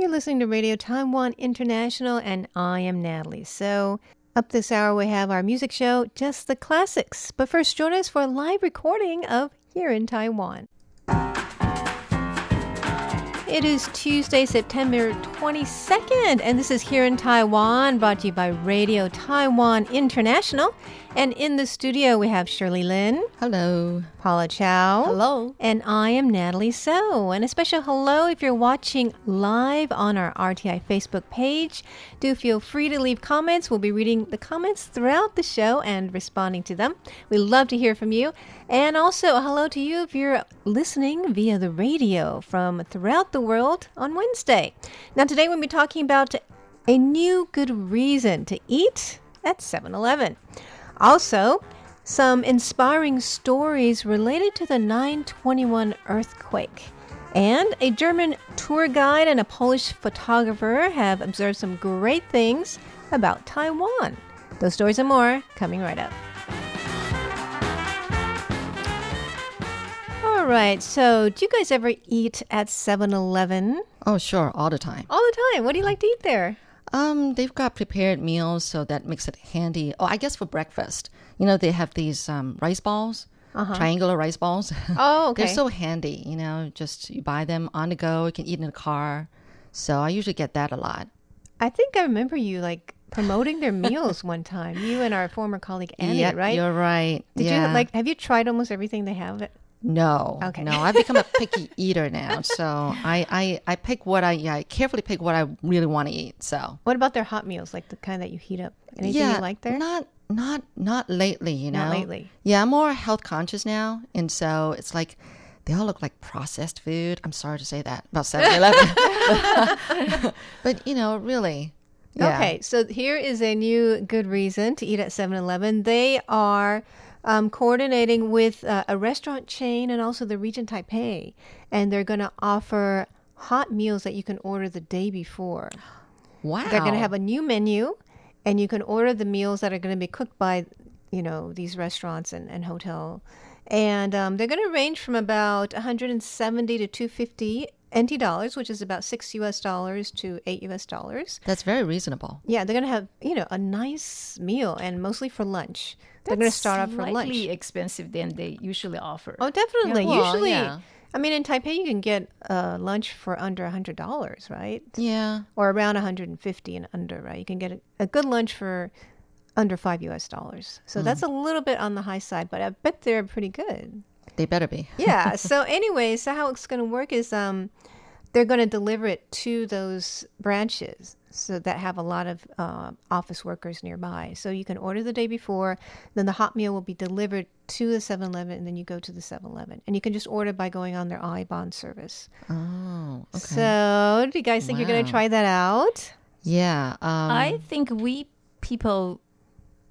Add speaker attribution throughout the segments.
Speaker 1: You're listening to Radio Taiwan International, and I am Natalie. So, up this hour, we have our music show, Just the Classics. But first, join us for a live recording of Here in Taiwan. It is Tuesday, September 22nd, and this is Here in Taiwan, brought to you by Radio Taiwan International. And in the studio, we have Shirley Lin,
Speaker 2: Hello.
Speaker 1: Paula Chow.
Speaker 2: Hello.
Speaker 1: And I am Natalie So. And a special hello if you're watching live on our RTI Facebook page. Do feel free to leave comments. We'll be reading the comments throughout the show and responding to them. We love to hear from you. And also, hello to you if you're listening via the radio from throughout the world on Wednesday. Now, today we'll be talking about a new good reason to eat at 7 Eleven. Also, some inspiring stories related to the 921 earthquake. And a German tour guide and a Polish photographer have observed some great things about Taiwan. Those stories and more coming right up. Right, so do you guys ever eat at 7 Eleven?
Speaker 2: Oh, sure, all the time.
Speaker 1: All the time. What do you like to eat there?
Speaker 2: Um, they've got prepared meals, so that makes it handy. Oh, I guess for breakfast, you know, they have these um, rice balls, triangular rice balls.
Speaker 1: Oh, okay.
Speaker 2: They're so handy, you know. Just you buy them on the go. You can eat in the car. So I usually get that a lot.
Speaker 1: I think I remember you like promoting their meals one time. You and our former colleague Annie,
Speaker 2: Yep,
Speaker 1: right?
Speaker 2: You're right.
Speaker 1: Did
Speaker 2: yeah.
Speaker 1: you like? Have you tried almost everything they have?
Speaker 2: No.
Speaker 1: Okay.
Speaker 2: No, I've become a picky eater now. So I, I, I pick what I, yeah, I carefully pick what I really want to eat. So
Speaker 1: What about their hot meals, like the kind that you heat up? Anything
Speaker 2: yeah,
Speaker 1: you like there?
Speaker 2: Not not not lately, you know.
Speaker 1: Not lately.
Speaker 2: Yeah, I'm more health conscious now, and so it's like they all look like processed food. I'm sorry to say that about 7-Eleven. but you know, really. Yeah.
Speaker 1: Okay, so here is a new good reason to eat at 7 Eleven. They are um, coordinating with uh, a restaurant chain and also the Regent Taipei, and they're going to offer hot meals that you can order the day before.
Speaker 2: Wow.
Speaker 1: They're going to have a new menu, and you can order the meals that are going to be cooked by, you know, these restaurants and, and hotel. And um, they're going to range from about 170 to 250 NT dollars, which is about six US dollars to eight US dollars.
Speaker 2: That's very reasonable.
Speaker 1: Yeah, they're going to have, you know, a nice meal and mostly for lunch. they're going to start off for lunch.
Speaker 3: slightly expensive than they usually offer.
Speaker 1: Oh, definitely.
Speaker 2: Well,
Speaker 1: Usually,
Speaker 2: yeah.
Speaker 1: I mean, in Taipei, you can get uh, lunch for under $100, right?
Speaker 2: Yeah.
Speaker 1: or around 150 and under, right? You can get a, a good lunch for under five US dollars. So that's a little bit on the high side, but I bet they're pretty good.
Speaker 2: They better be.
Speaker 1: Yeah. so anyway, so how it's going to work is um, they're going to deliver it to those branches so that have a lot of uh, office workers nearby. So you can order the day before, then the hot meal will be delivered to the 7-Eleven, and then you go to the 7-Eleven. And you can just order by going on their ibon service.
Speaker 2: Oh, okay.
Speaker 1: So do you guys think you're going to try that out?
Speaker 2: yeah. Um,
Speaker 3: I think we people,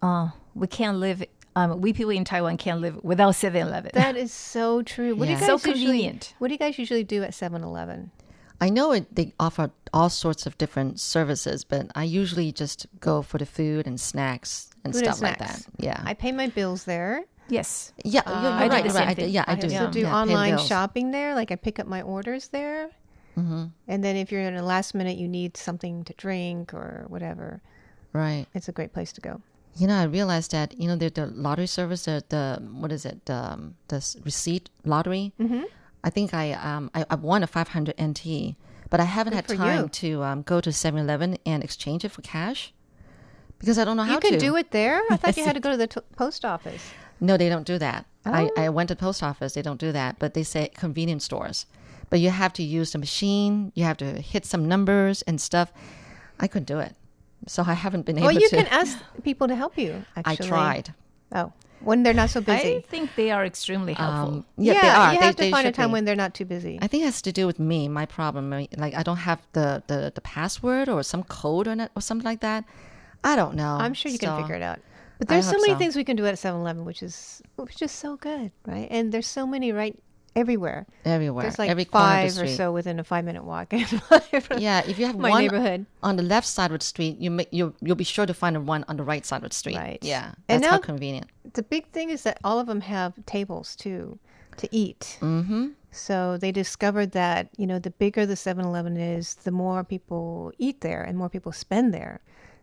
Speaker 3: uh, we can't live. Um, we people in Taiwan can't live without 7-Eleven.
Speaker 1: That is so true. What do you guys
Speaker 3: So
Speaker 1: usually,
Speaker 3: convenient.
Speaker 1: What do you guys usually do at 7-Eleven?
Speaker 2: I know it, they offer all sorts of different services, but I usually just go for the food and snacks and
Speaker 1: Food and
Speaker 2: stuff like that. Yeah.
Speaker 1: I pay my bills there.
Speaker 3: yes.
Speaker 2: yeah, you're, you're
Speaker 3: I do
Speaker 2: right.
Speaker 3: the
Speaker 2: you're
Speaker 3: same
Speaker 2: right. I,
Speaker 3: thing.
Speaker 2: yeah, I,
Speaker 3: I
Speaker 2: do.
Speaker 3: have
Speaker 1: I also do
Speaker 2: yeah,
Speaker 1: online shopping there. Like I pick up my orders there. Mm-hmm. And then if you're in a last minute, you need something to drink or whatever,
Speaker 2: Right.
Speaker 1: it's a great place to go.
Speaker 2: You know, I realized that you know the, the lottery service, the, the what is it, um, the receipt lottery. Mm-hmm. I think I um I, I won a five hundred NT, but I haven't had time
Speaker 1: you.
Speaker 2: to um, go to 7-Eleven and exchange it for cash because I don't know how
Speaker 1: you can
Speaker 2: to.
Speaker 1: do it there. I thought you had to go to the t- post office.
Speaker 2: No, they don't do that. I,
Speaker 1: Oh.
Speaker 2: I went to the post office. They don't do that, but they say convenience stores. But you have to use the machine. You have to hit some numbers and stuff. I couldn't do it, so I haven't been able to
Speaker 1: Well, you
Speaker 2: to.
Speaker 1: can ask people to help you.
Speaker 2: I tried.
Speaker 1: Oh, when they're not so busy.
Speaker 3: I think they are extremely helpful.
Speaker 2: Um, yeah, they are.
Speaker 1: you
Speaker 2: They-
Speaker 1: have to
Speaker 2: they
Speaker 1: find a time
Speaker 2: be.
Speaker 1: when they're not too busy.
Speaker 2: I think it has to do with me, my problem. Like I don't have the the, the password or some code or, not, or something like that. I don't know.
Speaker 1: I'm sure you
Speaker 2: So,
Speaker 1: can figure it out. But there's so many
Speaker 2: so.
Speaker 1: things we can do at 7-Eleven, which is which is so good, right? And there's so many right everywhere.
Speaker 2: Everywhere,
Speaker 1: There's like
Speaker 2: every of the
Speaker 1: five or so within a five minute walk.
Speaker 2: Yeah, if you have
Speaker 1: my
Speaker 2: one
Speaker 1: neighborhood.
Speaker 2: on the left side of the street, you make you you'll be sure to find one on the right side of the street.
Speaker 1: Right.
Speaker 2: Yeah,
Speaker 1: And
Speaker 2: that's how convenient.
Speaker 1: the big thing is that all of them have tables too to eat. Mm-hmm. So they discovered that you know the bigger the 7-Eleven is, the more people eat there and more people spend there.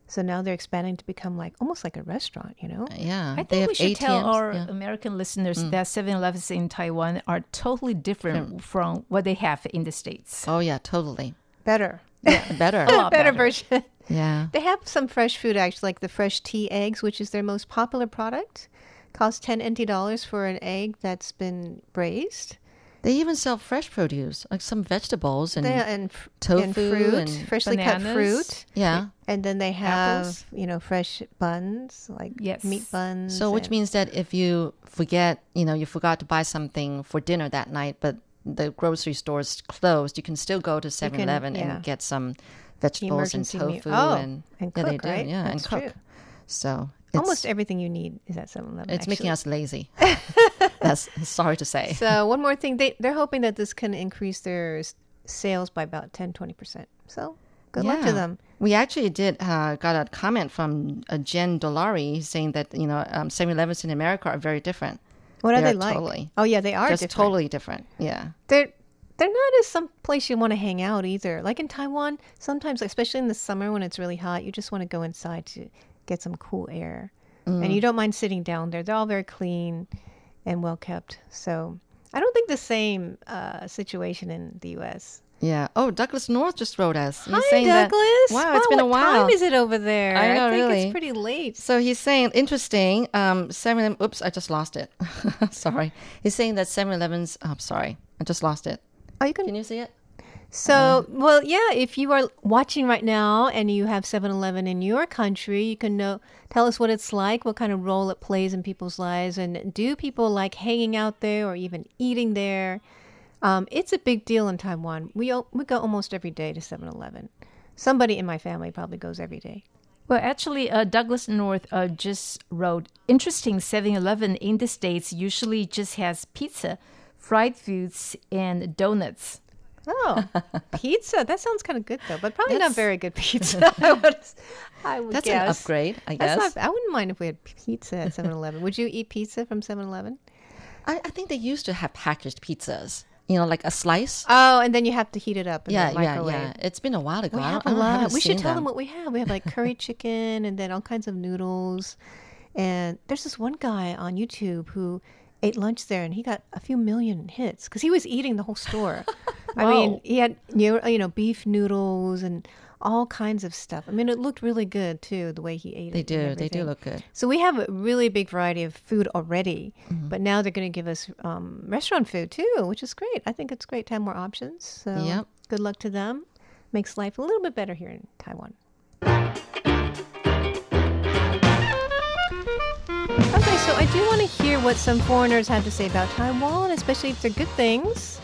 Speaker 1: So now they're expanding to become like almost like a restaurant. You know.
Speaker 2: Uh, yeah,
Speaker 3: I
Speaker 2: they
Speaker 3: think
Speaker 2: have
Speaker 3: we should tell our
Speaker 2: yeah.
Speaker 3: American listeners mm. that 7-Elevens in Taiwan are totally different from what they have in the States.
Speaker 2: Oh yeah, totally.
Speaker 1: Better.
Speaker 2: Yeah, better.
Speaker 3: lot
Speaker 1: better
Speaker 3: better.
Speaker 1: version.
Speaker 2: yeah.
Speaker 1: They have some fresh food actually, like the fresh tea eggs, which is their most popular product. Costs ten NT dollars for an egg that's been braised.
Speaker 2: They even sell fresh produce, like some vegetables and
Speaker 1: They, and,
Speaker 2: tofu
Speaker 1: and fruit,
Speaker 2: and
Speaker 1: freshly cut fruit.
Speaker 2: yeah.
Speaker 1: And then they have,
Speaker 3: Apples.
Speaker 1: you know, fresh buns, like
Speaker 3: Yes.
Speaker 1: meat buns.
Speaker 2: So, which
Speaker 1: and-
Speaker 2: means that if you forget, you know, you forgot to buy something for dinner that night, but the grocery store's closed, you can still go to 7 Eleven
Speaker 1: yeah.
Speaker 2: and get some vegetables and
Speaker 1: emergency meal-
Speaker 2: tofu
Speaker 1: oh,
Speaker 2: and,
Speaker 1: and
Speaker 2: yeah, they
Speaker 1: cook,
Speaker 2: do.
Speaker 1: right?
Speaker 2: Yeah,
Speaker 1: That's
Speaker 2: and cook.
Speaker 1: true.
Speaker 2: So, it's,
Speaker 1: almost everything you need is at 7-Eleven.
Speaker 2: it's making us lazy. That's sorry to say.
Speaker 1: So one more thing, they they're hoping that this can increase their sales by about 10 20%. So good luck to them.
Speaker 2: We actually did uh, got a comment from uh, Jen Dolari saying that you know um, 7-Elevens in America are very different.
Speaker 1: What are
Speaker 2: They
Speaker 1: they
Speaker 2: are
Speaker 1: like?
Speaker 2: totally-
Speaker 1: Oh yeah, they are
Speaker 2: Just
Speaker 1: different.
Speaker 2: totally different. Yeah.
Speaker 1: They're they're not as some place you want to hang out either. Like in Taiwan, sometimes, especially in the summer when it's really hot, you just want to go inside to get some cool air,
Speaker 2: Mm.
Speaker 1: and you don't mind sitting down there. They're all very clean and well kept. So I don't think the same uh, situation in the U.S.
Speaker 2: Yeah. Oh, Douglas North just wrote us. He's
Speaker 1: Hi,
Speaker 2: saying that-
Speaker 1: Douglas.
Speaker 2: wow, it's been a while.
Speaker 1: what time is it over there?
Speaker 2: I know,
Speaker 1: think
Speaker 2: really.
Speaker 1: it's pretty late.
Speaker 2: So he's saying interesting. Um, Seven. Oops, I just lost it. sorry. He's saying that Seven Elevens. I'm sorry, I just lost it.
Speaker 1: Oh, you can
Speaker 2: Can you see it?
Speaker 1: So, well, yeah, if you are watching right now and you have 7 Eleven in your country, you can know, tell us what it's like, what kind of role it plays in people's lives, and do people like hanging out there or even eating there? Um, it's a big deal in Taiwan. We, we go almost every day to 7 Eleven. Somebody in my family probably goes every day.
Speaker 3: Well, actually, uh, Douglas North uh, just wrote interesting 7 Eleven in the States usually just has pizza, fried foods, and donuts.
Speaker 1: Oh, pizza. That sounds kind of good, though, but probably not very good pizza. I would, I would
Speaker 2: That's
Speaker 1: guess.
Speaker 2: an upgrade, I guess.
Speaker 1: That's not, I wouldn't mind if we had pizza at 7 Eleven. Would you eat pizza from 7 Eleven?
Speaker 2: I, I think they used to have packaged pizzas. You know, like a slice.
Speaker 1: Oh, and then you have to heat it up in
Speaker 2: yeah, yeah, yeah. It's been a while ago.
Speaker 1: We have a
Speaker 2: I don't- I
Speaker 1: lot. We should tell them.
Speaker 2: them.
Speaker 1: what we have. We have like curry chicken and then all kinds of noodles. And there's this one guy on YouTube who ate lunch there and he got a few million hits because he was eating the whole store. I mean, he had you know beef noodles and all kinds of stuff. I mean, it looked really good too the way he ate
Speaker 2: They
Speaker 1: it. They
Speaker 2: do. They do look good.
Speaker 1: So we have a really big variety of food already,
Speaker 2: Mm-hmm.
Speaker 1: but now they're going to give us um, restaurant food too, which is great. I think it's great to have more options. So
Speaker 2: Yep.
Speaker 1: good luck to them. Makes life a little bit better here in Taiwan. Okay, so I do want to hear what some foreigners have to say about Taiwan, especially if they're good things.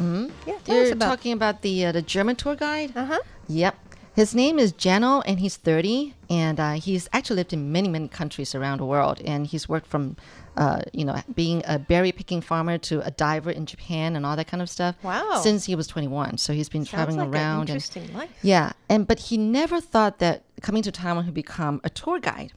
Speaker 1: Mm-hmm. Yeah,
Speaker 2: You're
Speaker 1: about.
Speaker 2: talking about the uh, the German tour guide.
Speaker 1: Uh huh.
Speaker 2: Yep. His name is Jano, and he's 30, and uh, he's actually lived in many, many countries around the world. And he's worked from, uh, you know, being a berry picking farmer to a diver in Japan and all that kind of stuff.
Speaker 1: Wow.
Speaker 2: Since he was 21, so he's been
Speaker 1: Sounds
Speaker 2: traveling
Speaker 1: like an
Speaker 2: around. and
Speaker 1: interesting life.
Speaker 2: yeah, and but he never thought that coming to Taiwan he'd become a tour guide.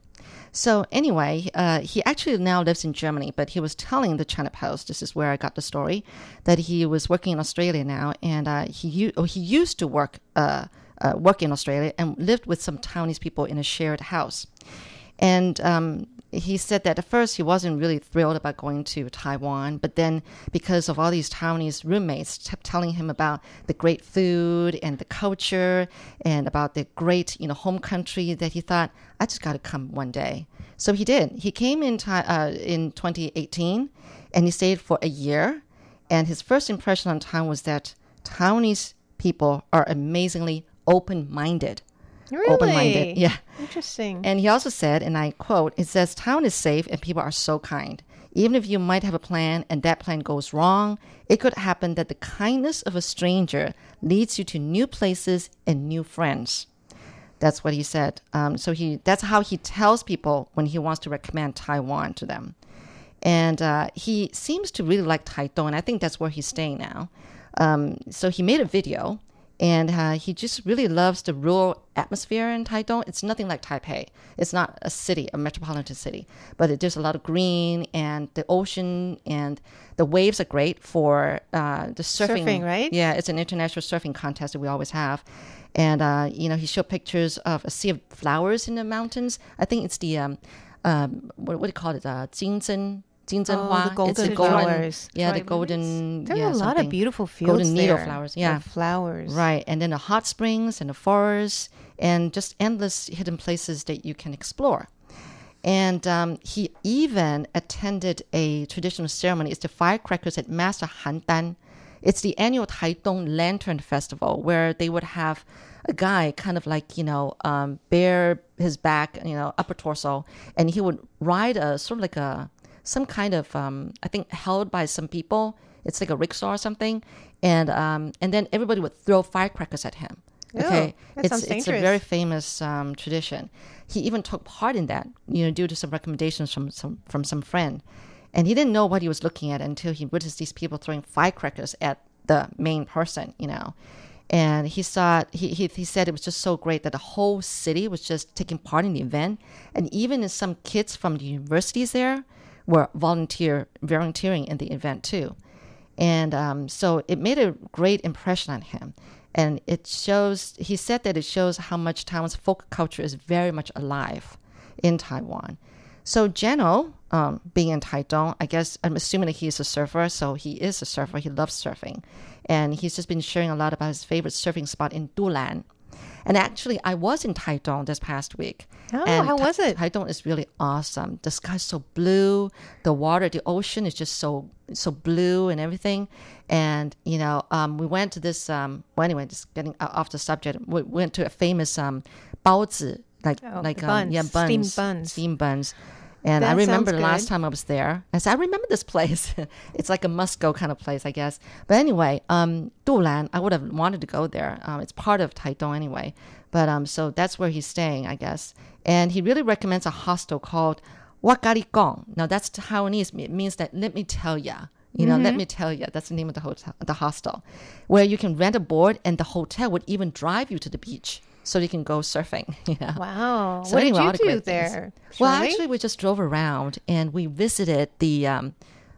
Speaker 2: So anyway, uh, he actually now lives in Germany, but he was telling the China Post, this is where I got the story, that he was working in Australia now, and uh, he oh, he used to work uh, uh, work in Australia and lived with some Taiwanese people in a shared house. And um, he said that at first he wasn't really thrilled about going to Taiwan, but then because of all these Taiwanese roommates kept telling him about the great food and the culture and about the great, you know, home country, that he thought, I just got to come one day. So he did. He came in uh, in 2018, and he stayed for a year. And his first impression on Taiwan was that Taiwanese people are amazingly open-minded. Open-minded. Yeah.
Speaker 1: Interesting.
Speaker 2: And he also said, and I quote, it says, Taiwan is safe and people are so kind. Even if you might have a plan and that plan goes wrong, it could happen that the kindness of a stranger leads you to new places and new friends. That's what he said. Um, so he that's how he tells people when he wants to recommend Taiwan to them. And uh, he seems to really like Taitung, and I think that's where he's staying now. Um, so he made a video, and uh, he just really loves the rural atmosphere in Taitung. It's nothing like Taipei. It's not a city, a metropolitan city, but it, there's a lot of green and the ocean and the waves are great for uh, the surfing.
Speaker 1: Surfing, right?
Speaker 2: Yeah, it's an international surfing contest that we always have. And, uh, you know, he showed pictures of a sea of flowers in the mountains. I think it's the, um, um, what, what do you call it? Uh, Jinzhen. Jinzhen
Speaker 1: Oh, the golden
Speaker 2: it's
Speaker 1: flowers.
Speaker 2: Yeah, the golden.
Speaker 1: there
Speaker 2: yeah,
Speaker 1: are a lot
Speaker 2: something.
Speaker 1: of beautiful fields
Speaker 2: Golden needle
Speaker 1: there
Speaker 2: flowers. Yeah.
Speaker 1: flowers.
Speaker 2: Right. And then the hot springs and the forests and just endless hidden places that you can explore. And um, he even attended a traditional ceremony. It's the firecrackers at Master Han Handan. It's the annual Taitung Lantern Festival where they would have a guy kind of like, you know, um, bare his back, you know, upper torso, and he would ride a sort of like a, some kind of, um, I think held by some people. It's like a rickshaw or something. And, um, and then everybody would throw firecrackers at him. Okay.
Speaker 1: that
Speaker 2: it's, it's a very famous um, tradition. He even took part in that, you know, due to some recommendations from some from some friend, and he didn't know what he was looking at until he witnessed these people throwing firecrackers at the main person, you know. And he saw he, he he said it was just so great that the whole city was just taking part in the event, and even some kids from the universities there were volunteer volunteering in the event too. And um, so it made a great impression on him. And it shows, he said that it shows how much Taiwan's folk culture is very much alive in Taiwan. So Jeno, um, being in Taitung, I guess I'm assuming that he's a surfer. So he is a surfer. He loves surfing. And he's just been sharing a lot about his favorite surfing spot in Dulan. And actually, I was in Taitung this past week.
Speaker 1: Oh,
Speaker 2: and
Speaker 1: how
Speaker 2: Ta-
Speaker 1: was it?
Speaker 2: Taitung is really awesome. The sky's so blue. The water, the ocean is just so so blue and everything. And you know, um, we went to this. Um, well, anyway, just getting off the subject. We went to a famous um, baozi, like
Speaker 1: Oh,
Speaker 2: like um, yeah
Speaker 1: buns,
Speaker 2: buns,
Speaker 1: steamed buns.
Speaker 2: steamed buns. And I remember the last time I was there. I said, I remember this place. it's like a must go kind of place, I guess. But anyway, um, Dulan, I would have wanted to go there. Um, it's part of Taitung anyway. But um, so that's where he's staying, I guess. And he really recommends a hostel called Wakari Gong. Now that's Taiwanese. It means that let me tell ya. You know,
Speaker 1: Mm-hmm.
Speaker 2: let me tell you. That's the name of the hotel, the hostel, where you can rent a board, and the hotel would even drive you to the beach, so you can go surfing. You know?
Speaker 1: Wow.
Speaker 2: So
Speaker 1: what
Speaker 2: anyway,
Speaker 1: did you do there?
Speaker 2: Well, actually, we just drove around and we visited the, um,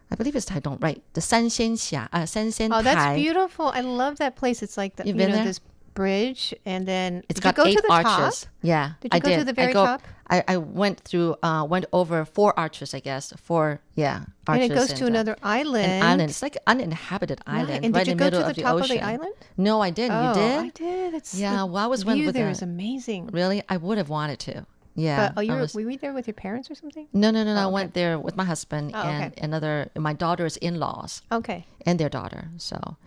Speaker 2: I believe it's Taitung, right? The Sanxianxia, uh, Sanxian
Speaker 1: Oh, that's beautiful. I love that place. It's like the,
Speaker 2: You've
Speaker 1: you
Speaker 2: been
Speaker 1: know
Speaker 2: there?
Speaker 1: this bridge, and then
Speaker 2: It's
Speaker 1: did
Speaker 2: got
Speaker 1: you go
Speaker 2: eight
Speaker 1: to the
Speaker 2: arches.
Speaker 1: top?
Speaker 2: Yeah,
Speaker 1: Did you
Speaker 2: I
Speaker 1: go
Speaker 2: did.
Speaker 1: to the very
Speaker 2: I go,
Speaker 1: top?
Speaker 2: I, I went through, uh, went over four arches, I guess. Four, yeah,
Speaker 1: And it goes to
Speaker 2: uh,
Speaker 1: another island.
Speaker 2: An island. It's like uninhabited island,
Speaker 1: And
Speaker 2: right
Speaker 1: did you
Speaker 2: in
Speaker 1: go
Speaker 2: the middle
Speaker 1: to the
Speaker 2: of the
Speaker 1: top
Speaker 2: ocean.
Speaker 1: of the island?
Speaker 2: No, I didn't.
Speaker 1: Oh,
Speaker 2: you did?
Speaker 1: I did. It's
Speaker 2: Yeah, well, I was
Speaker 1: view
Speaker 2: went with
Speaker 1: there
Speaker 2: a-
Speaker 1: amazing.
Speaker 2: Really? I would have wanted to. Yeah.
Speaker 1: But oh, you were,
Speaker 2: was-
Speaker 1: were you there with your parents or something?
Speaker 2: no, no, no, no. I
Speaker 1: okay.
Speaker 2: went there with my husband
Speaker 1: Oh,
Speaker 2: and
Speaker 1: okay.
Speaker 2: another, my daughter's in-laws
Speaker 1: Okay.
Speaker 2: and their daughter. So,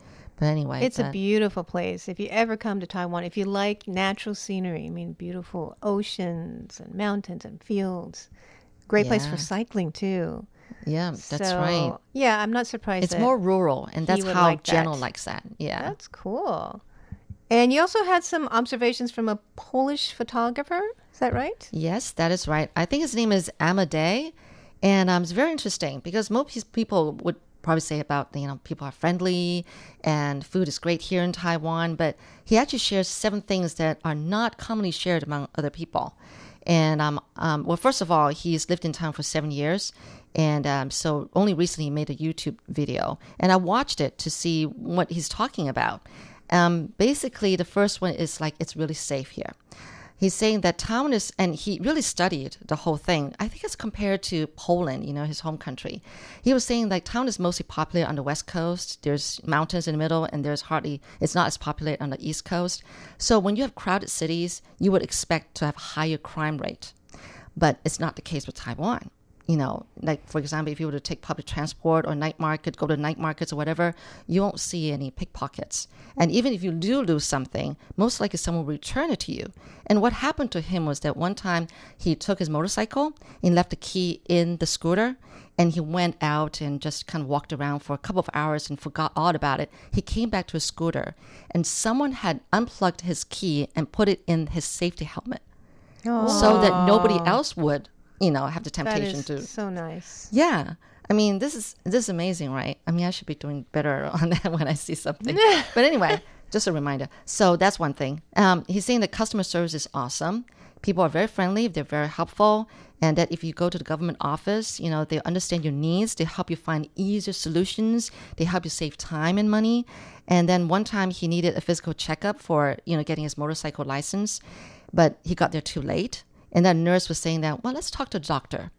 Speaker 2: but anyway,
Speaker 1: It's a beautiful place. If you ever come to Taiwan, if you like natural scenery, I mean, beautiful oceans and mountains and fields. Great place for cycling too.
Speaker 2: yeah, that's
Speaker 1: So,
Speaker 2: right.
Speaker 1: Yeah, I'm not surprised.
Speaker 2: It's more rural, and that's how
Speaker 1: like that.
Speaker 2: Likes that. Yeah.
Speaker 1: That's cool. And you also had some observations from a Polish photographer. Is that right?
Speaker 2: Yes, that is right. I think his name is Amadei, and um, it's very interesting because most people would probably say about you know people are friendly and food is great here in Taiwan, but he actually shares seven things that are not commonly shared among other people. And um, um, well, first of all, he's lived in town for seven years, and um, so only recently he made a YouTube video, and I watched it to see what he's talking about. Um, basically, the first one is like it's really safe here. He's saying that Taiwan is, and he really studied the whole thing. I think it's compared to Poland, you know, his home country. He was saying like Taiwan is mostly popular on the west coast. There's mountains in the middle, and there's hardly, it's not as popular on the east coast. So when you have crowded cities, you would expect to have higher crime rate, but it's not the case with Taiwan. You know, like for example, if you were to take public transport or night market, go to night markets or whatever, you won't see any pickpockets. And even if you do lose something, most likely someone will return it to you. And what happened to him was that one time he took his motorcycle and left the key in the scooter and he went out and just kind of walked around for a couple of hours and forgot all about it. He came back to his scooter and someone had unplugged his key and put it in his safety helmet so that nobody else would, you know, I have the temptation
Speaker 1: is
Speaker 2: to.
Speaker 1: so nice.
Speaker 2: Yeah. I mean, this is this is amazing, right? I mean, I should be doing better on that when I see something. but anyway, just a reminder. So that's one thing. Um, he's saying the customer service is awesome. People are very friendly. They're very helpful, and that if you go to the government office, you know they understand your needs. They help you find easier solutions. They help you save time and money. And then one time he needed a physical checkup for you know getting his motorcycle license, but he got there too late. And that nurse was saying that, well, let's talk to the doctor.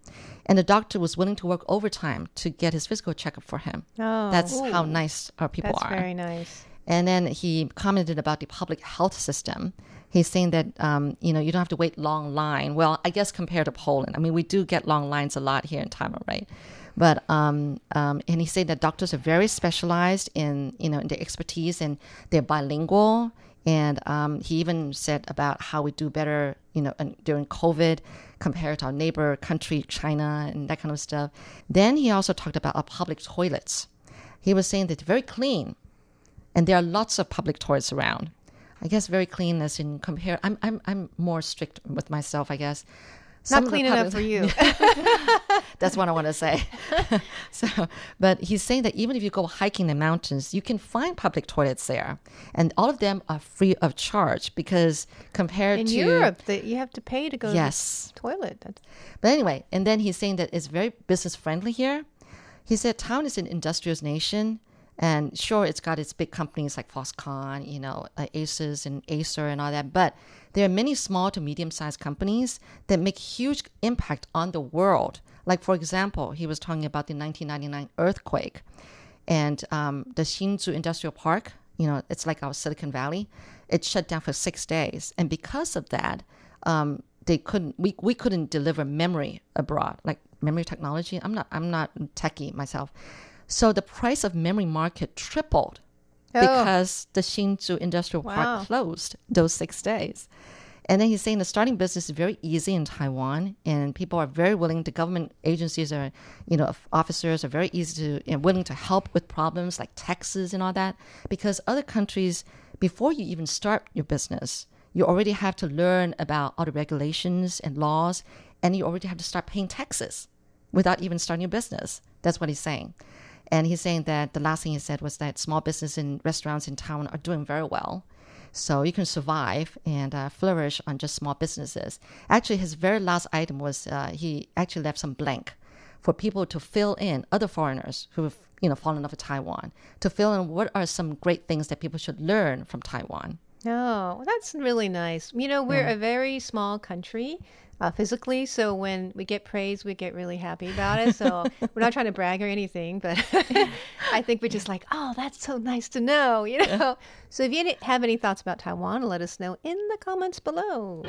Speaker 2: And the doctor was willing to work overtime to get his physical checkup for him.
Speaker 1: Oh,
Speaker 2: That's how nice our people
Speaker 1: That's
Speaker 2: are.
Speaker 1: very nice.
Speaker 2: And then he commented about the public health system. He's saying that um, you know you don't have to wait long line. Well, I guess compared to Poland, I mean we do get long lines a lot here in Taiwan, right? But um, um, and he said that doctors are very specialized in you know in their expertise and they're bilingual. And um, he even said about how we do better, you know, during COVID compared to our neighbor country, China, and that kind of stuff. Then he also talked about our public toilets. He was saying that they're very clean, and there are lots of public toilets around. I guess very clean as in compare. I'm I'm I'm more strict with myself. I guess. Some
Speaker 1: Not clean enough for you.
Speaker 2: That's what I want to say. so, but he's saying that even if you go hiking in the mountains, you can find public toilets there, and all of them are free of charge because compared to
Speaker 1: In
Speaker 2: to
Speaker 1: Europe, that you have to pay to go
Speaker 2: yes,
Speaker 1: to the toilet. That's,
Speaker 2: but anyway, and then he's saying that it's very business friendly here. He said Taiwan is an industrious nation, and sure, it's got its big companies like Foxconn, you know, uh, Asus and Acer and all that. But there are many small to medium sized companies that make huge impact on the world. Like for example, he was talking about the 1999 earthquake, and um, the Hsinchu Industrial Park. You know, it's like our Silicon Valley. It shut down for six days, and because of that, um, they couldn't we, we couldn't deliver memory abroad like memory technology i'm not i'm not techie myself so the price of memory market tripled Oh. because the Hsinchu industrial
Speaker 1: Wow.
Speaker 2: park closed those six days and then he's saying the starting business is very easy in Taiwan, and people are very willing. The government agencies are, you know, officers are very easy to and willing to help with problems like taxes and all that. Because other countries, before you even start your business, you already have to learn about all the regulations and laws, and you already have to start paying taxes without even starting your business. That's what he's saying. And he's saying that the last thing he said was that small business and restaurants in town are doing very well. So you can survive and uh, flourish on just small businesses. Actually, his very last item was uh, he actually left some blank for people to fill in, other foreigners who have you know fallen off of Taiwan, to fill in what are some great things that people should learn from Taiwan.
Speaker 1: oh, that's really nice. You know, we're a very small country. Uh, physically, so when we get praise, we get really happy about it. So we're not trying to brag or anything, but I think we're just like, oh, that's so nice to know, you know. So if you have any thoughts about Taiwan, let us know in the comments below.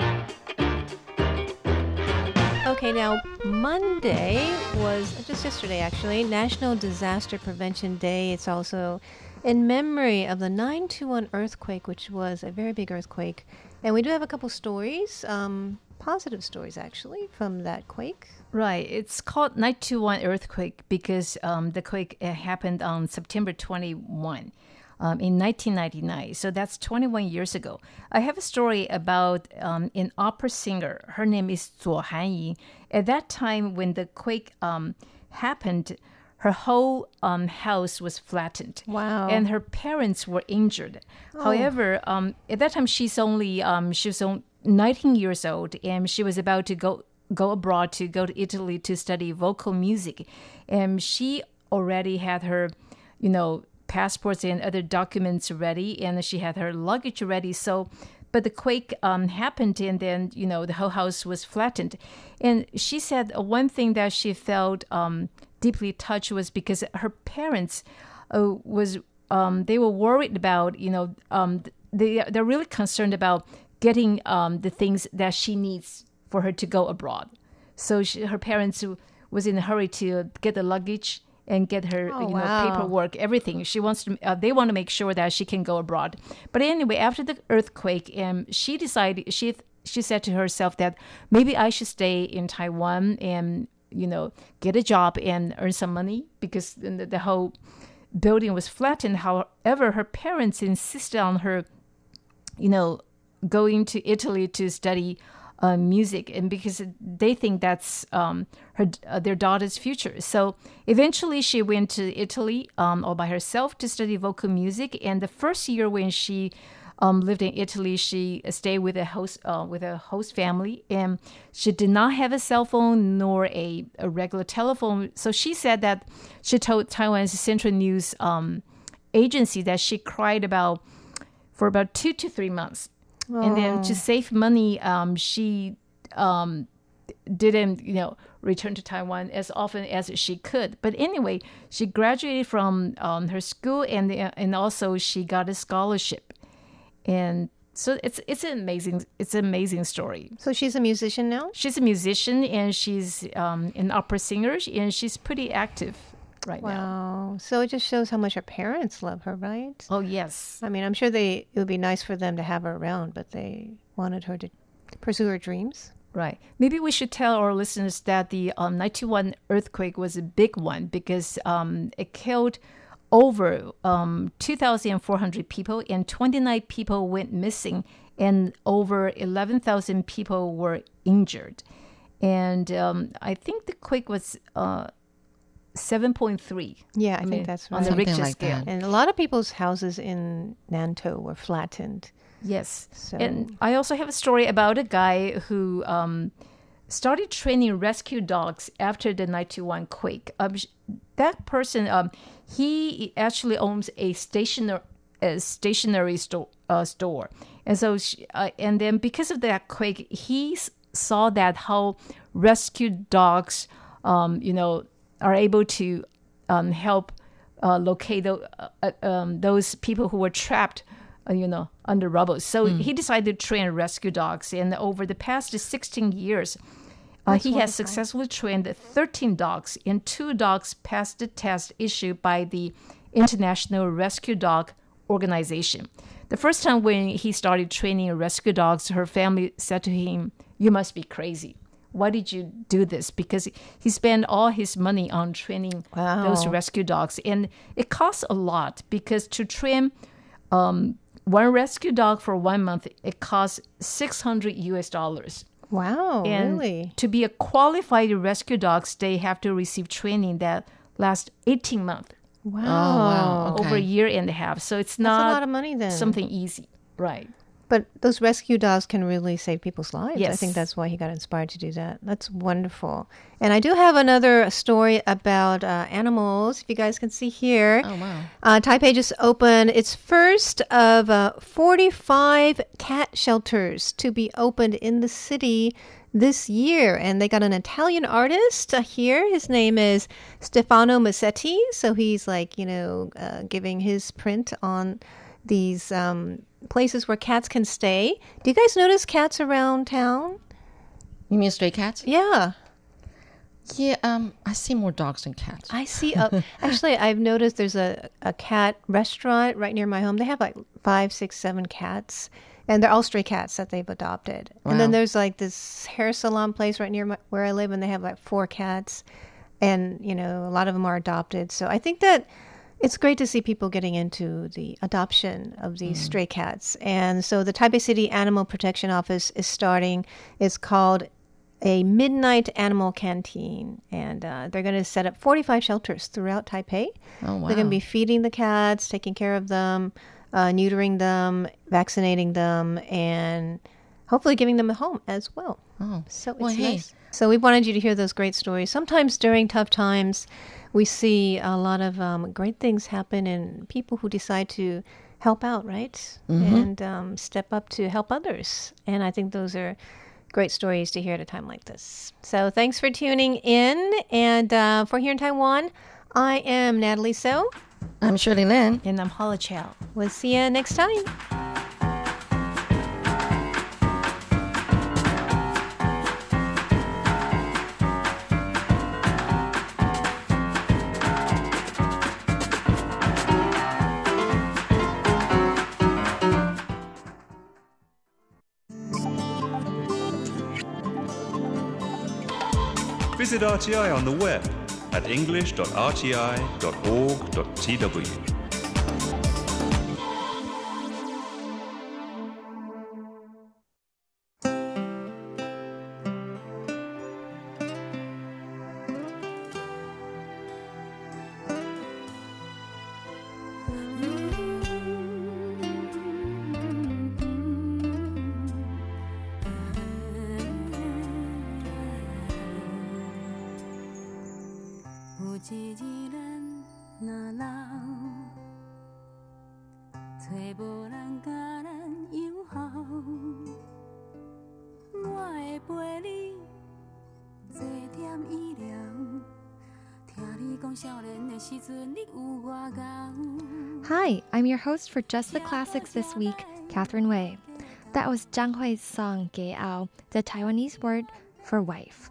Speaker 1: Okay, now Monday was just yesterday actually, National Disaster Prevention Day. It's also in memory of the 921 earthquake, which was a very big earthquake. And we do have a couple stories, um, positive stories actually, from that quake.
Speaker 3: Right. It's called 921 earthquake because um, the quake uh, happened on September 21 um, in 1999. So that's 21 years ago. I have a story about um, an opera singer. Her name is Zuo Hanyi. At that time, when the quake um, happened, her whole um, house was flattened.
Speaker 1: Wow.
Speaker 3: And her parents were injured. However, um, at that time, she's only um, she was only 19 years old, and she was about to go go abroad to go to Italy to study vocal music, and she already had her, you know, passports and other documents ready, and she had her luggage ready. So, but the quake um, happened, and then you know the whole house was flattened. And she said one thing that she felt um, deeply touched was because her parents uh, was um, they were worried about you know um, they they're really concerned about getting um, the things that she needs for her to go abroad. So she, her parents was in a hurry to get the luggage and get her
Speaker 1: Oh,
Speaker 3: you know
Speaker 1: wow.
Speaker 3: paperwork everything she wants to uh, they want to make sure that she can go abroad but anyway after the earthquake um, she decided she she said to herself that maybe i should stay in taiwan and you know get a job and earn some money because the, the whole building was flattened however her parents insisted on her you know, going to Italy to study uh, music, and because they think that's um, her uh, their daughter's future. So eventually, she went to Italy um, all by herself to study vocal music. And the first year when she um, lived in Italy, she stayed with a host uh, with a host family, and she did not have a cell phone nor a, a regular telephone. So she said that she told Taiwan's Central News um, agency that she cried about for about two to three months. And then to save money, um, she um, didn't, you know, return to Taiwan as often as she could. But anyway, she graduated from um, her school, and and also she got a scholarship. And so it's it's an amazing it's an amazing story.
Speaker 1: So she's a musician now?
Speaker 3: She's a musician and she's um, an opera singer, and she's pretty active right now.
Speaker 1: Wow. So it just shows how much her parents love her, right?
Speaker 3: Oh yes,
Speaker 1: I mean, I'm sure they it would be nice for them to have her around, but they wanted her to pursue her dreams.
Speaker 3: Right. Maybe we should tell our listeners that the um, 91 earthquake was a big one because um, it killed over um, 2,400 people and 29 people went missing and over 11,000 people were injured. And um, I think the quake was uh, 7.3
Speaker 1: Yeah, I,
Speaker 3: mean,
Speaker 1: think that's
Speaker 3: on
Speaker 1: right.
Speaker 3: the
Speaker 2: Something
Speaker 3: Richter
Speaker 2: like
Speaker 3: scale.
Speaker 2: that.
Speaker 1: and a lot of people's houses in Nantou were flattened.
Speaker 3: Yes.
Speaker 1: So-
Speaker 3: And I also have a story about a guy who um, started training rescue dogs after the 91 quake. Um, sh- that person, um, he actually owns a stationer, a stationary store, uh, store. And so, sh uh, and then because of that quake, he s- saw that how rescued dogs, um, you know, are able to um, help uh, locate tho- uh, uh, um, those people who were trapped, uh, you know, under rubble. So he decided to train rescue dogs, and over the past 16 years, uh, he has successfully trained 13 dogs, and two dogs passed the test issued by the International Rescue Dog Organization. The first time when he started training rescue dogs, her family said to him, "You must be crazy." Why did you do this? Because he spent all his money on training those rescue dogs, and it costs a lot because to train um, one rescue dog for one month, it costs six hundred U.S. dollars.
Speaker 1: Wow,
Speaker 3: And
Speaker 1: really?
Speaker 3: to be a qualified rescue dogs, they have to receive training that lasts eighteen months,
Speaker 1: Wow.
Speaker 2: wow.
Speaker 3: over a year and a half. So it's
Speaker 1: That's
Speaker 3: not
Speaker 1: a lot of money then.
Speaker 3: something easy, right?
Speaker 1: But those rescue dogs can really save people's lives.
Speaker 3: Yes.
Speaker 1: I think that's why he got inspired to do that. That's wonderful. And I do have another story about uh, animals. If you guys can see here,
Speaker 2: Oh, wow.
Speaker 1: uh, Taipei just opened its first of uh, 45 cat shelters to be opened in the city this year. And they got an Italian artist uh, here. His name is Stefano Massetti. So he's like, you know, uh, giving his print on these um, places where cats can stay. Do you guys notice cats around town?
Speaker 2: You mean stray cats?
Speaker 1: Yeah.
Speaker 2: Yeah, um, I see more dogs than cats.
Speaker 1: I see. A, actually, I've noticed there's a, a cat restaurant right near my home. They have like five, six, seven cats, and they're all stray cats that they've adopted. Wow. And then there's like this hair salon place right near my, where I live, and they have like four cats, and you know a lot of them are adopted. So I think that it's great to see people getting into the adoption of these stray cats. And so the Taipei City Animal Protection Office is starting. It's called a midnight animal canteen, and uh, they're going to set up 45 shelters throughout Taipei.
Speaker 2: Oh, wow.
Speaker 1: They're going to be feeding the cats, taking care of them, uh, neutering them, vaccinating them, and hopefully giving them a home as well.
Speaker 2: Oh,
Speaker 1: So it's
Speaker 2: Well, hey.
Speaker 1: nice. So we wanted you to hear those great stories. Sometimes during tough times, we see a lot of um, great things happen and people who decide to help out, right? And um, step up to help others. And I think those are great stories to hear at a time like this. So thanks for tuning in. And uh, for here in Taiwan, I am Natalie So.
Speaker 2: I'm Shirley Lin.
Speaker 3: And I'm Paula Chow.
Speaker 1: We'll see you next time.
Speaker 4: Visit RTI on the web at english.rti.org.tw.
Speaker 5: 一日咱若老，找无人甲咱友好，我会陪你坐点医疗。
Speaker 6: Hi, I'm your host for Just the Classics this week, Catherine Wei. That was Zhang Hui's song Geao, the Taiwanese word for wife.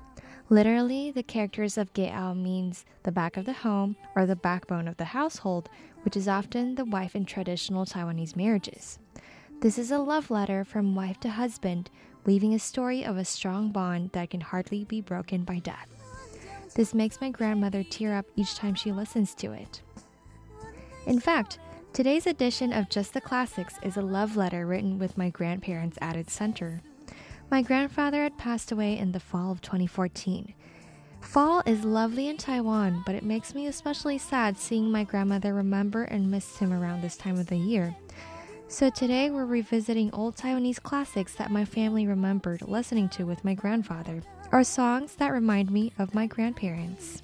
Speaker 6: Literally, the characters of Geao means the back of the home or the backbone of the household, which is often the wife in traditional Taiwanese marriages. This is a love letter from wife to husband, weaving a story of a strong bond that can hardly be broken by death. This makes my grandmother tear up each time she listens to it. In fact, today's edition of Just the Classics is a love letter written with my grandparents at its center. My grandfather had passed away in the fall of 2014. Fall is lovely in Taiwan, but it makes me especially sad seeing my grandmother remember and miss him around this time of the year. So today we're revisiting old Taiwanese classics that my family remembered listening to with my grandfather, or songs that remind me of my grandparents.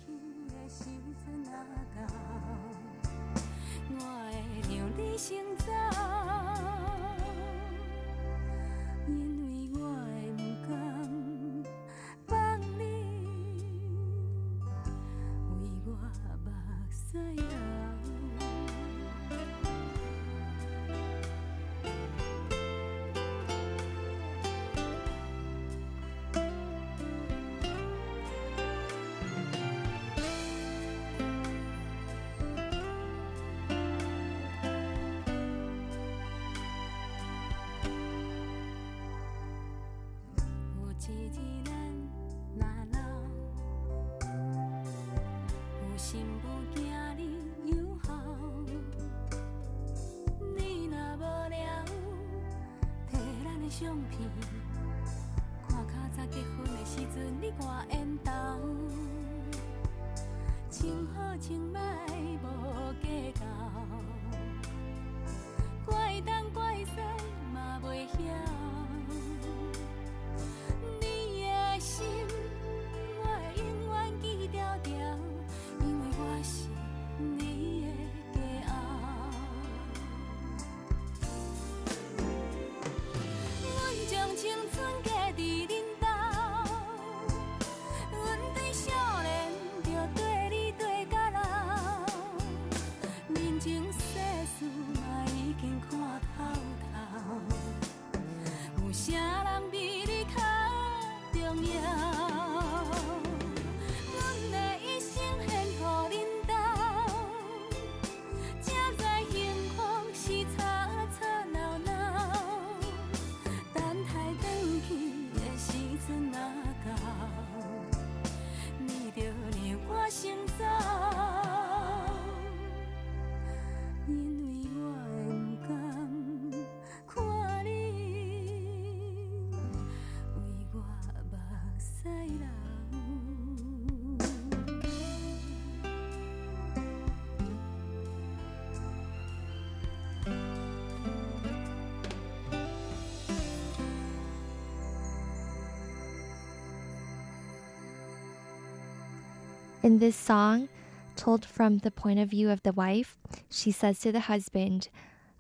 Speaker 6: In this song, told from the point of view of the wife, she says to the husband,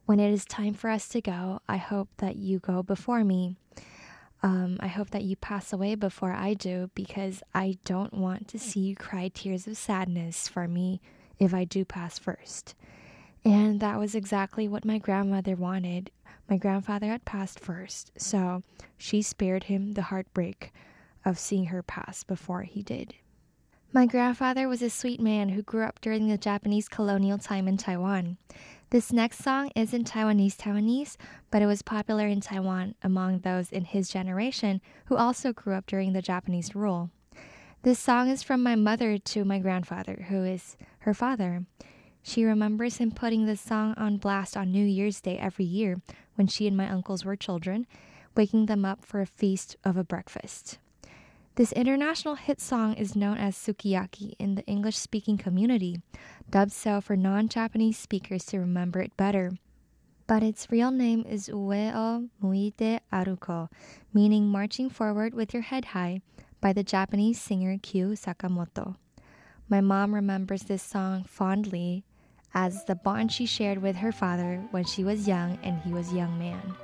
Speaker 6: When it is time for us to go, I hope that you go before me. Um, I hope that you pass away before I do because I don't want to see you cry tears of sadness for me if I do pass first. And that was exactly what my grandmother wanted. My grandfather had passed first, so she spared him the heartbreak of seeing her pass before he did. My grandfather was a sweet man who grew up during the Japanese colonial time in Taiwan. This next song isn't Taiwanese Taiwanese, but it was popular in Taiwan among those in his generation who also grew up during the Japanese rule. This song is from my mother to my grandfather, who is her father. She remembers him putting this song on blast on New Year's Day every year when she and my uncles were children, waking them up for a feast of a breakfast. This international hit song is known as sukiyaki in the English speaking community, dubbed so for non Japanese speakers to remember it better. But its real name is Ueo Muite Aruko, meaning marching forward with your head high, by the Japanese singer Kyu Sakamoto. My mom remembers this song fondly as the bond she shared with her father when she was young and he was a young man.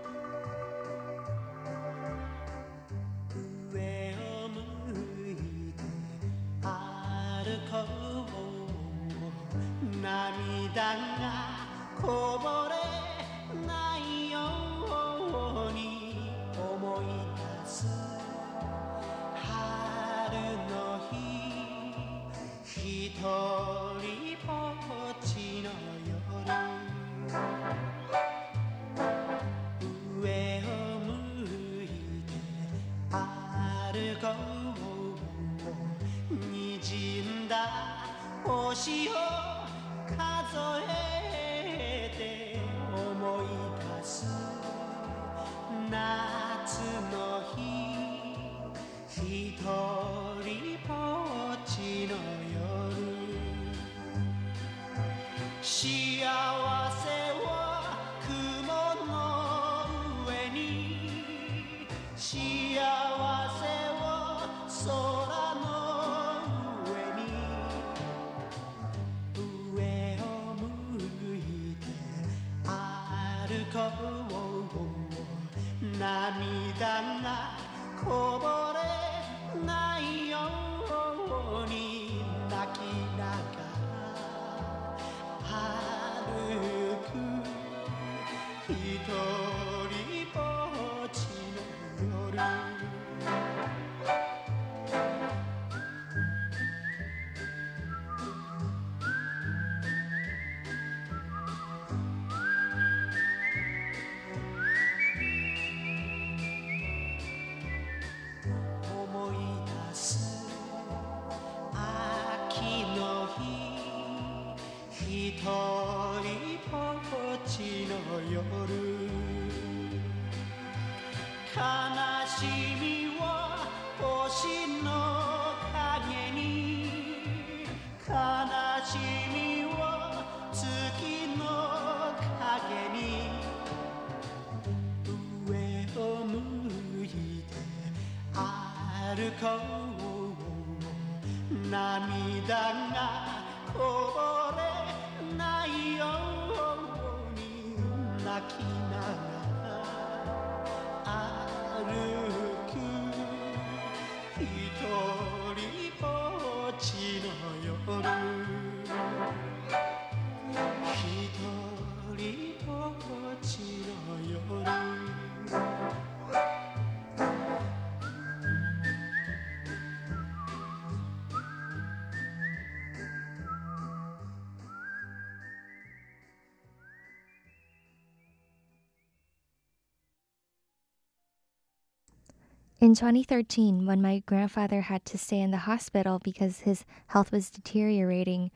Speaker 7: 涙がこぼれないように思い出す春の日一人ぼっちの夜上を向いて歩こう滲んだ星を so heavy. 歩こう涙がこぼれないように泣きながら歩く一人ぼっちの夜一人ぼっちの夜
Speaker 6: In 2013, when my grandfather had to stay in the hospital because his health was deteriorating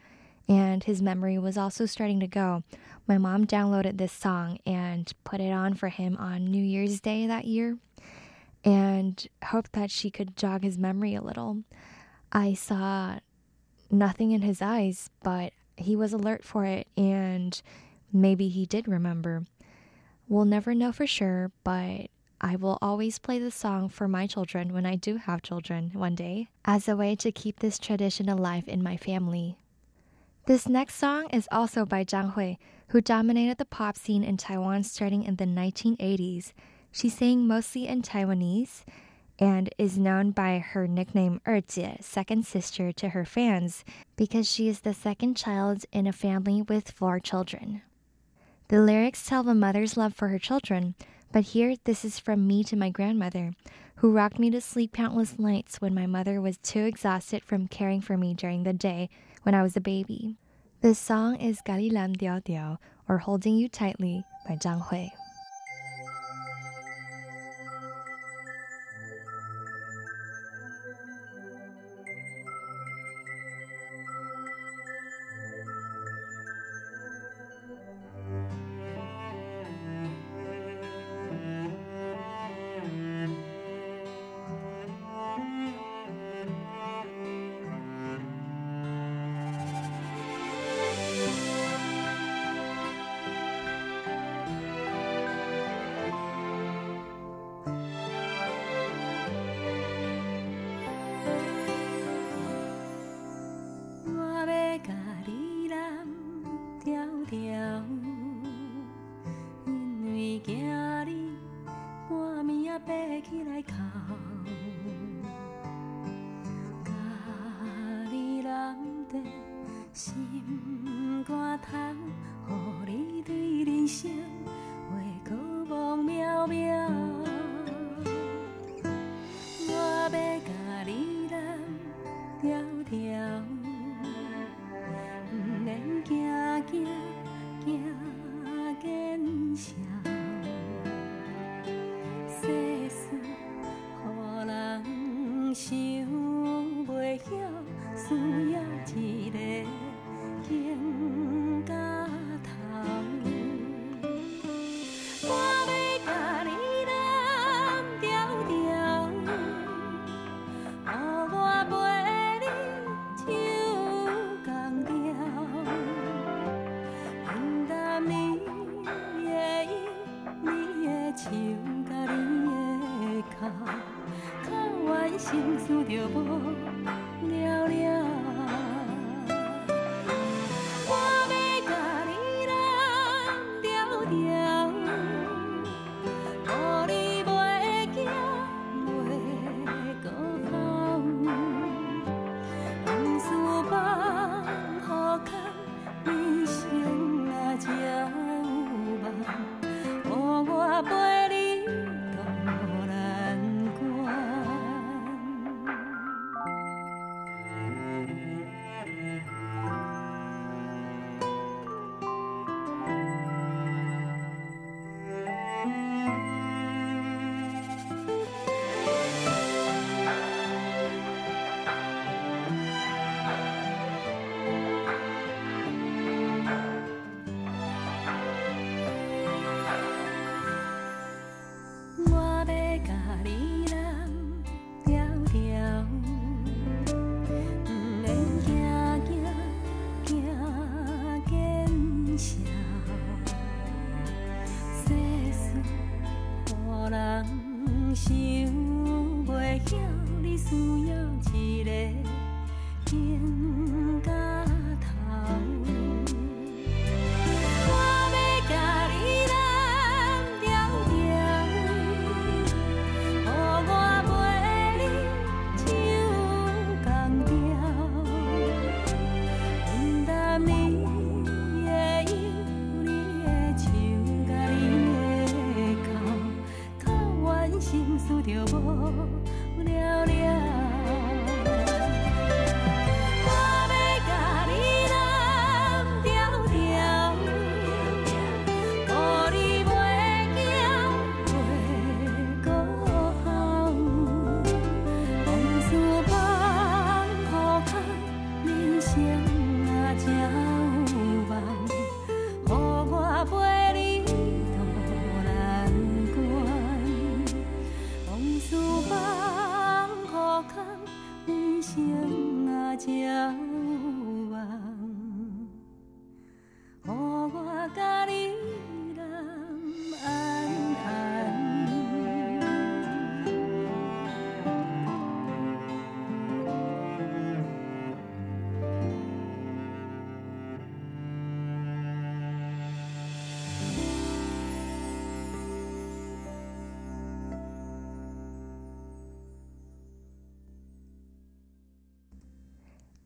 Speaker 6: and his memory was also starting to go, my mom downloaded this song and put it on for him on New Year's Day that year and hoped that she could jog his memory a little. I saw nothing in his eyes, but he was alert for it and maybe he did remember. We'll never know for sure, but I will always play the song for my children when I do have children one day as a way to keep this tradition alive in my family. This next song is also by Jiang Hui, who dominated the pop scene in Taiwan starting in the 1980s. She sang mostly in Taiwanese and is known by her nickname Erjie, second sister to her fans, because she is the second child in a family with four children. The lyrics tell a mother's love for her children, but here this is from me to my grandmother, who rocked me to sleep countless nights when my mother was too exhausted from caring for me during the day when I was a baby. This song is Galilam Diao Diao, or Holding You Tightly by Jiang Hui.「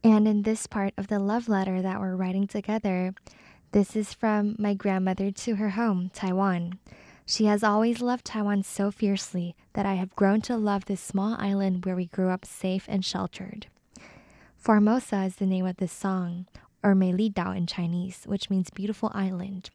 Speaker 6: And in this part of the love letter that we're writing together, this is from my grandmother to her home, Taiwan. She has always loved Taiwan so fiercely that I have grown to love this small island where we grew up safe and sheltered. Formosa is the name of this song, or Meili Dao in Chinese, which means beautiful island.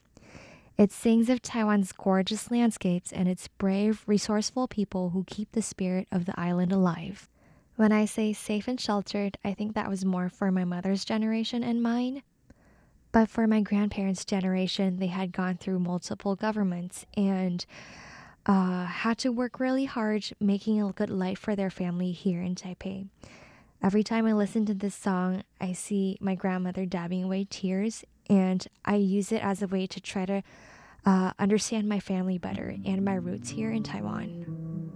Speaker 6: It sings of Taiwan's gorgeous landscapes and its brave, resourceful people who keep the spirit of the island alive. When I say safe and sheltered, I think that was more for my mother's generation and mine. But for my grandparents' generation, they had gone through multiple governments and uh, had to work really hard making a good life for their family here in Taipei. Every time I listen to this song, I see my grandmother dabbing away tears, and I use it as a way to try to uh, understand my family better and my roots here in Taiwan.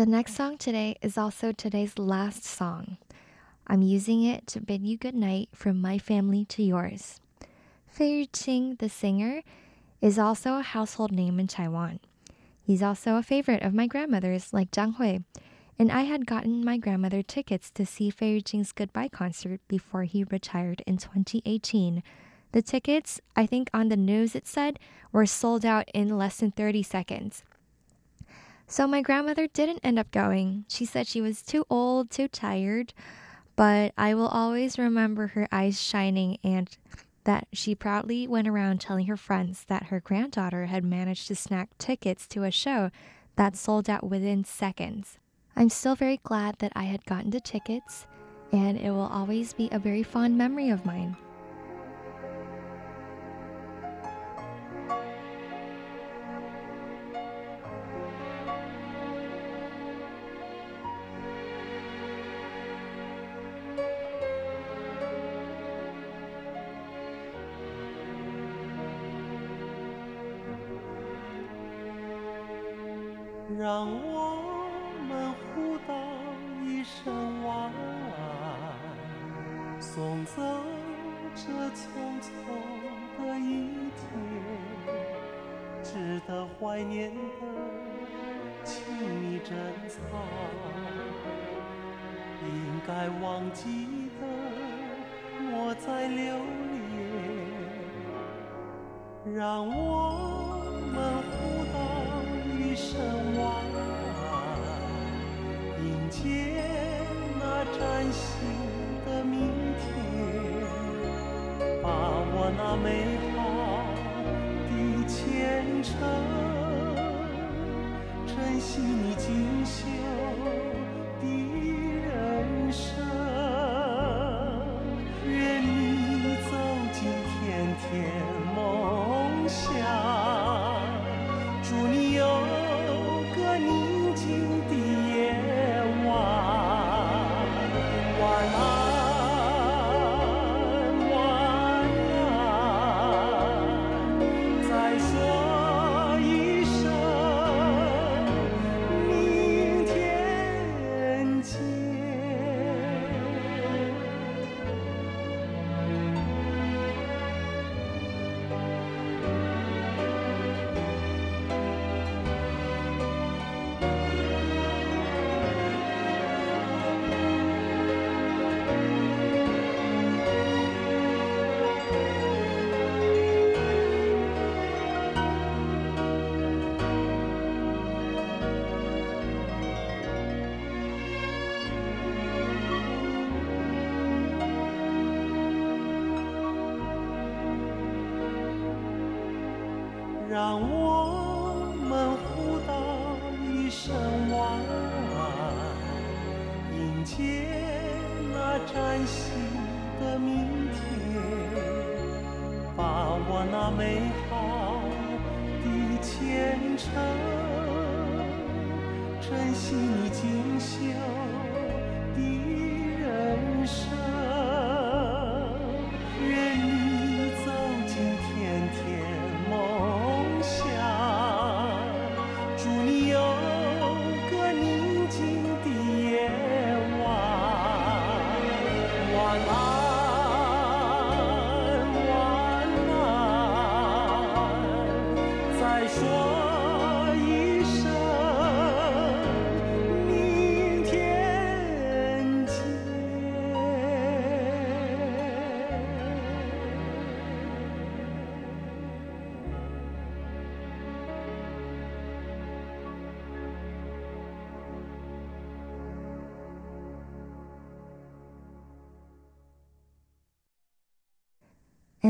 Speaker 8: The next song today is also today's last song. I'm using it to bid you good night from my family to yours. Fei Yuqing, the singer, is also a household name in Taiwan. He's also a favorite of my grandmother's, like Jiang Hui, and I had gotten my grandmother tickets to see Fei Yuqing's goodbye concert before he retired in 2018. The tickets, I think on the news it said, were sold out in less than 30 seconds. So my grandmother didn't end up going. She said she was too old, too tired, but I will always remember her eyes shining and that she proudly went around telling her friends that her granddaughter had managed to snag tickets to a show that sold out within seconds. I'm still very glad that I had gotten the tickets, and it will always be a very fond memory of mine.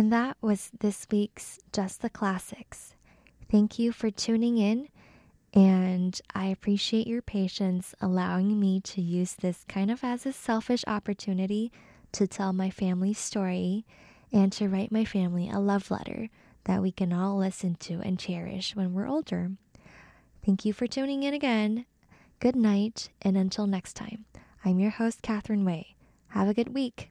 Speaker 6: And that was this week's Just the Classics. Thank you for tuning in, and I appreciate your patience allowing me to use this kind of as a selfish opportunity to tell my family's story and to write my family a love letter that we can all listen to and cherish when we're older. Thank you for tuning in again. Good night, and until next time, I'm your host, Catherine Way. Have a good week.